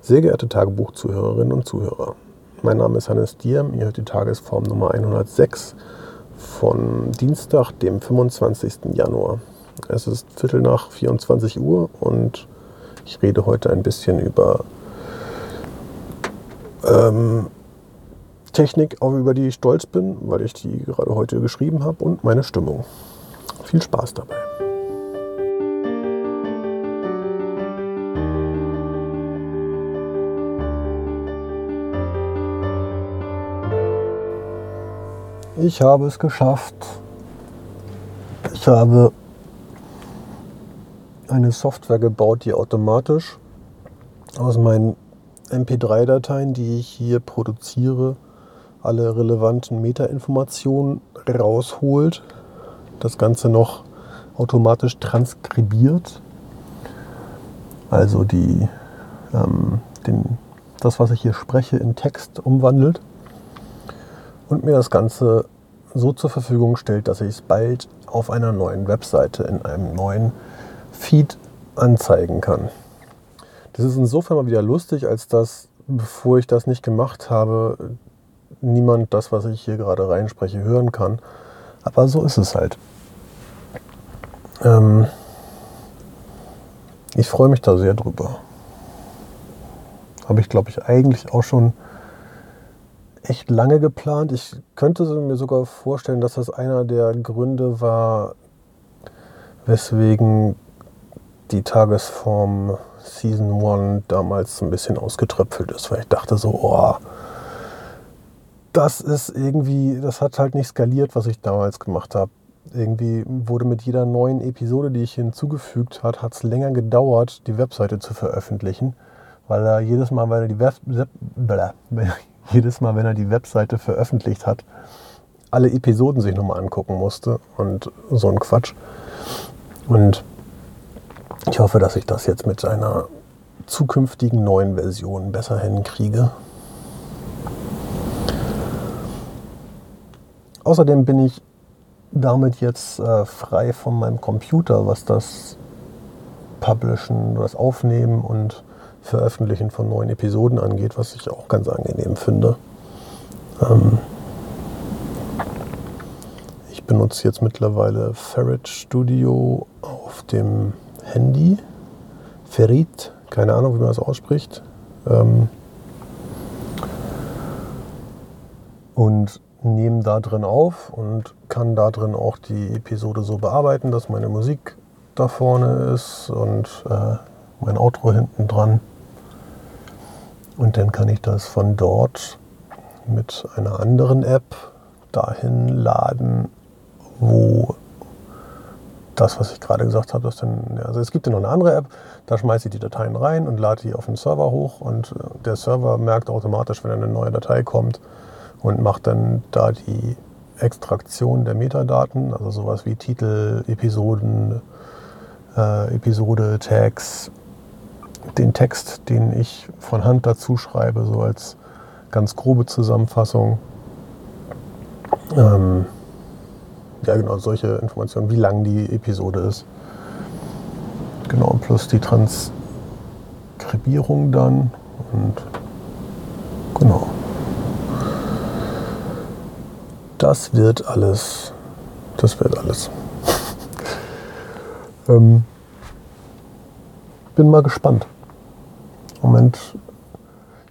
Sehr geehrte Tagebuchzuhörerinnen und Zuhörer, mein Name ist Hannes Diem, ihr hört die Tagesform Nummer 106 von Dienstag, dem 25. Januar. Es ist Viertel nach 24 Uhr und ich rede heute ein bisschen über ähm, Technik, über die ich stolz bin, weil ich die gerade heute geschrieben habe und meine Stimmung. Viel Spaß dabei. Ich habe es geschafft. Ich habe eine Software gebaut, die automatisch aus meinen MP3-Dateien, die ich hier produziere, alle relevanten Metainformationen rausholt. Das Ganze noch automatisch transkribiert. Also die, ähm, den, das, was ich hier spreche, in Text umwandelt und mir das Ganze so zur Verfügung stellt, dass ich es bald auf einer neuen Webseite in einem neuen Feed anzeigen kann. Das ist insofern mal wieder lustig, als dass, bevor ich das nicht gemacht habe, niemand das, was ich hier gerade reinspreche, hören kann. Aber so ist es halt. Ähm ich freue mich da sehr drüber. Habe ich, glaube ich, eigentlich auch schon echt lange geplant. Ich könnte mir sogar vorstellen, dass das einer der Gründe war, weswegen die Tagesform Season 1 damals ein bisschen ausgetröpfelt ist, weil ich dachte so, oh, das ist irgendwie, das hat halt nicht skaliert, was ich damals gemacht habe. Irgendwie wurde mit jeder neuen Episode, die ich hinzugefügt habe, hat es länger gedauert, die Webseite zu veröffentlichen, weil er jedes Mal, wenn er die Web, jedes Mal, wenn er die Webseite veröffentlicht hat, alle Episoden sich nochmal angucken musste und so ein Quatsch. Und ich hoffe, dass ich das jetzt mit einer zukünftigen neuen Version besser hinkriege. Außerdem bin ich damit jetzt äh, frei von meinem Computer, was das Publishen, das Aufnehmen und Veröffentlichen von neuen Episoden angeht, was ich auch ganz angenehm finde. Ähm ich benutze jetzt mittlerweile Ferret Studio auf dem Handy. Ferit, keine Ahnung, wie man das ausspricht. Ähm und nehme da drin auf und kann da drin auch die Episode so bearbeiten, dass meine Musik da vorne ist und äh, mein Outro hinten dran. Und dann kann ich das von dort mit einer anderen App dahin laden, wo das, was ich gerade gesagt habe, das dann, also es gibt ja noch eine andere App, da schmeiße ich die Dateien rein und lade die auf den Server hoch und äh, der Server merkt automatisch, wenn eine neue Datei kommt und macht dann da die Extraktion der Metadaten, also sowas wie Titel, Episoden, äh, Episode, Tags, den Text, den ich von Hand dazu schreibe, so als ganz grobe Zusammenfassung. Ähm, ja, genau, solche Informationen, wie lang die Episode ist. Genau, plus die Transkribierung dann und genau. Das wird alles. Das wird alles. ähm, bin mal gespannt. Moment,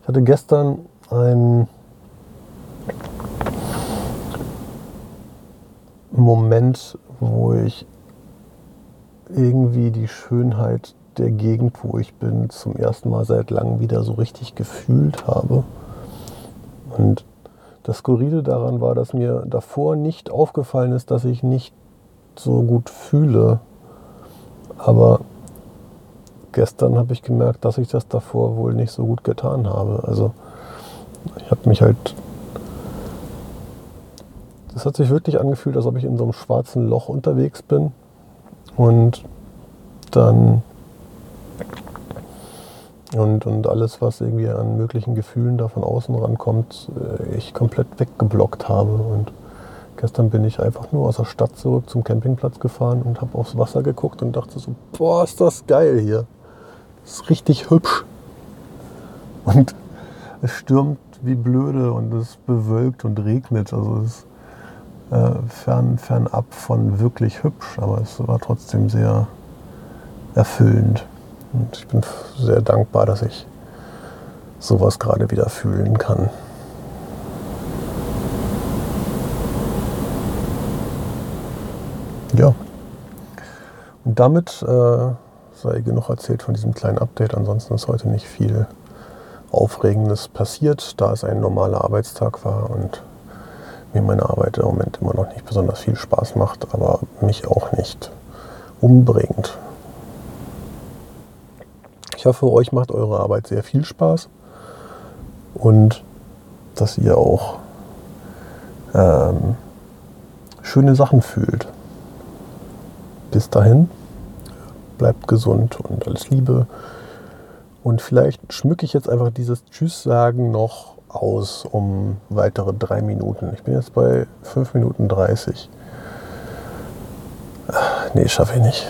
ich hatte gestern ein Moment, wo ich irgendwie die Schönheit der Gegend, wo ich bin, zum ersten Mal seit langem wieder so richtig gefühlt habe. Und das Skurrile daran war, dass mir davor nicht aufgefallen ist, dass ich nicht so gut fühle. Aber gestern habe ich gemerkt, dass ich das davor wohl nicht so gut getan habe. Also ich habe mich halt das hat sich wirklich angefühlt, als ob ich in so einem schwarzen Loch unterwegs bin und dann und, und alles, was irgendwie an möglichen Gefühlen da von außen rankommt, äh, ich komplett weggeblockt habe. Und gestern bin ich einfach nur aus der Stadt zurück zum Campingplatz gefahren und habe aufs Wasser geguckt und dachte so, boah, ist das geil hier. Ist richtig hübsch. Und es stürmt wie blöde und es bewölkt und regnet. Also es ist äh, fern, fernab von wirklich hübsch, aber es war trotzdem sehr erfüllend. Und ich bin sehr dankbar, dass ich sowas gerade wieder fühlen kann. Ja. Und damit äh, sei genug erzählt von diesem kleinen Update. Ansonsten ist heute nicht viel Aufregendes passiert, da es ein normaler Arbeitstag war und mir meine Arbeit im Moment immer noch nicht besonders viel Spaß macht, aber mich auch nicht umbringt. Ich hoffe, euch macht eure Arbeit sehr viel Spaß und dass ihr auch ähm, schöne Sachen fühlt. Bis dahin, bleibt gesund und alles Liebe. Und vielleicht schmücke ich jetzt einfach dieses Tschüss sagen noch aus um weitere drei Minuten. Ich bin jetzt bei 5 Minuten 30. Ach, nee, schaffe ich nicht.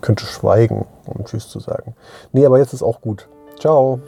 Könnte schweigen, um Tschüss zu sagen. Nee, aber jetzt ist auch gut. Ciao.